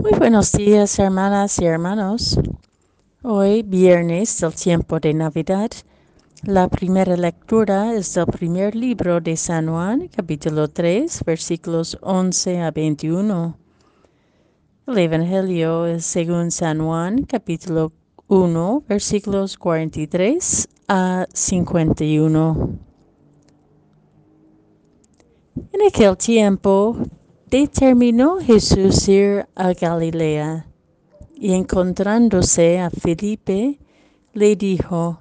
Muy buenos días, hermanas y hermanos. Hoy, viernes del tiempo de Navidad, la primera lectura es del primer libro de San Juan, capítulo 3, versículos 11 a 21. El Evangelio es según San Juan, capítulo 1, versículos 43 a 51. En aquel tiempo determinó Jesús ir a Galilea y encontrándose a Felipe, le dijo,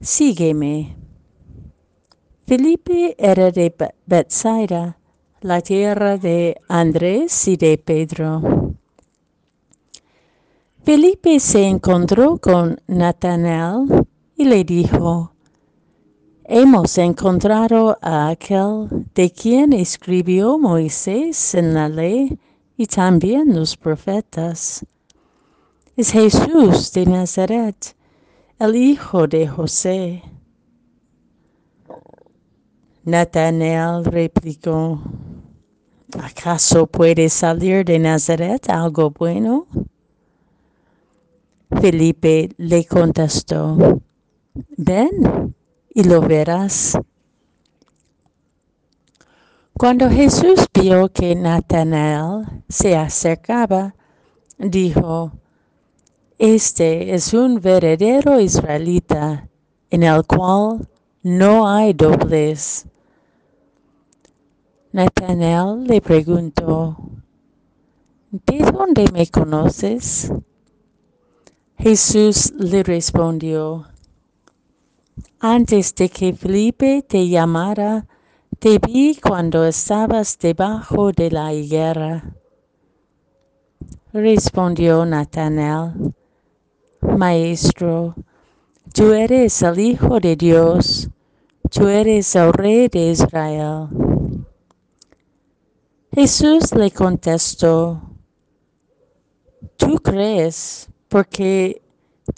Sígueme. Felipe era de Bethsaida, la tierra de Andrés y de Pedro. Felipe se encontró con Natanael y le dijo, Hemos encontrado a aquel de quien escribió Moisés en la ley y también los profetas. Es Jesús de Nazaret, el hijo de José. Natanael replicó, ¿acaso puede salir de Nazaret algo bueno? Felipe le contestó, ven y lo verás. Cuando Jesús vio que Natanael se acercaba, dijo, Este es un verdadero israelita en el cual no hay doblez. Natanael le preguntó, ¿De dónde me conoces? Jesús le respondió, antes de que Felipe te llamara, te vi cuando estabas debajo de la higuera. Respondió Natanael, Maestro, tú eres el Hijo de Dios, tú eres el Rey de Israel. Jesús le contestó, Tú crees porque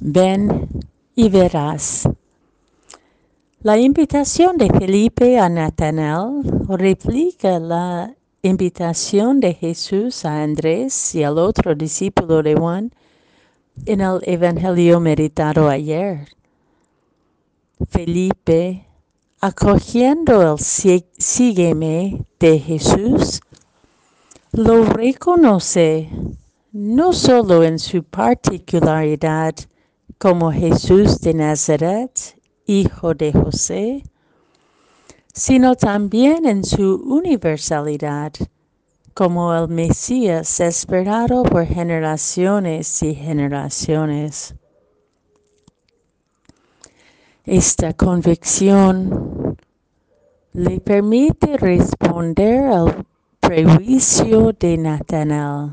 Ven y verás. La invitación de Felipe a Natanael replica la invitación de Jesús a Andrés y al otro discípulo de Juan en el Evangelio meditado ayer. Felipe, acogiendo el sígueme de Jesús, lo reconoce no solo en su particularidad, como Jesús de Nazaret, hijo de José, sino también en su universalidad, como el Mesías esperado por generaciones y generaciones. Esta convicción le permite responder al prejuicio de Natanael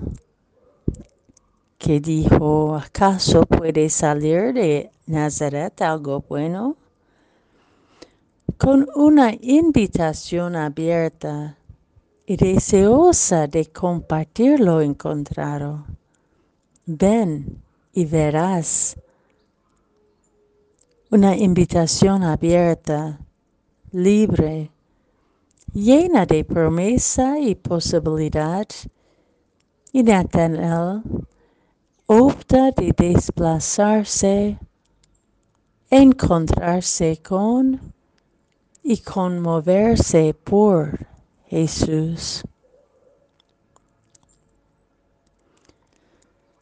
que dijo, ¿acaso puede salir de Nazaret algo bueno? Con una invitación abierta y deseosa de compartir lo encontrado. Ven y verás. Una invitación abierta, libre, llena de promesa y posibilidad. Y Nathanael opta de desplazarse, encontrarse con y conmoverse por Jesús.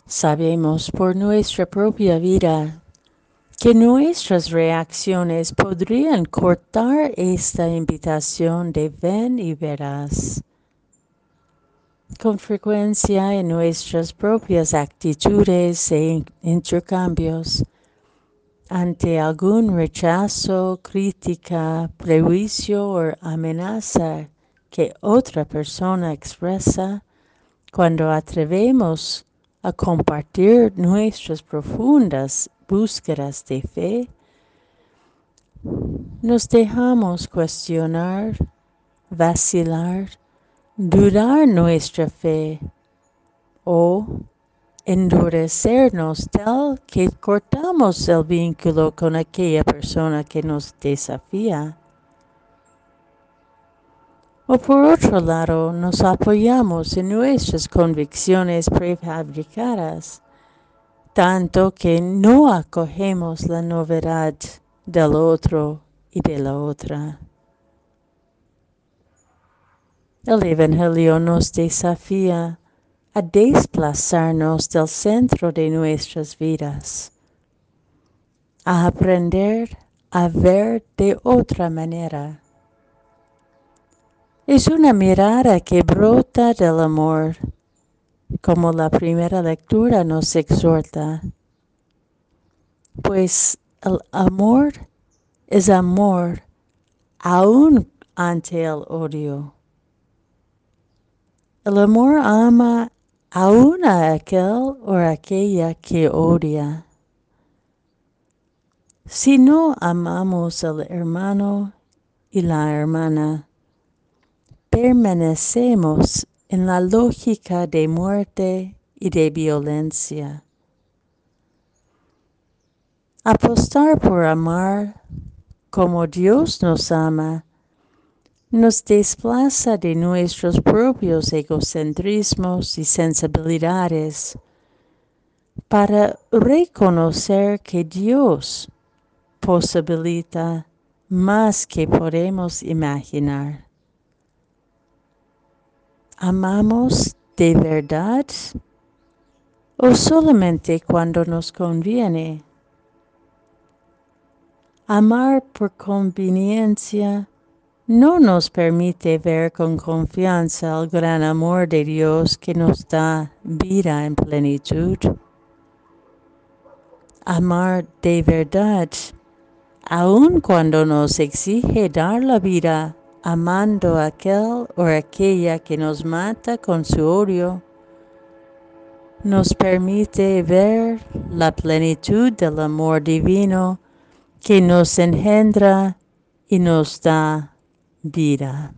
Sabemos por nuestra propia vida que nuestras reacciones podrían cortar esta invitación de ven y verás con frecuencia en nuestras propias actitudes e intercambios. Ante algún rechazo, crítica, prejuicio o amenaza que otra persona expresa cuando atrevemos a compartir nuestras profundas búsquedas de fe, nos dejamos cuestionar, vacilar, dudar nuestra fe o endurecernos tal que cortamos el vínculo con aquella persona que nos desafía. O por otro lado, nos apoyamos en nuestras convicciones prefabricadas, tanto que no acogemos la novedad del otro y de la otra. El Evangelio nos desafía a desplazarnos del centro de nuestras vidas, a aprender a ver de otra manera. Es una mirada que brota del amor, como la primera lectura nos exhorta, pues el amor es amor aún ante el odio. El amor ama aún a aquel o aquella que odia. Si no amamos al hermano y la hermana, permanecemos en la lógica de muerte y de violencia. Apostar por amar como Dios nos ama nos desplaza de nuestros propios egocentrismos y sensibilidades para reconocer que Dios posibilita más que podemos imaginar. ¿Amamos de verdad o solamente cuando nos conviene? Amar por conveniencia no nos permite ver con confianza el gran amor de Dios que nos da vida en plenitud. Amar de verdad, aun cuando nos exige dar la vida amando a aquel o aquella que nos mata con su odio, nos permite ver la plenitud del amor divino que nos engendra y nos da vida.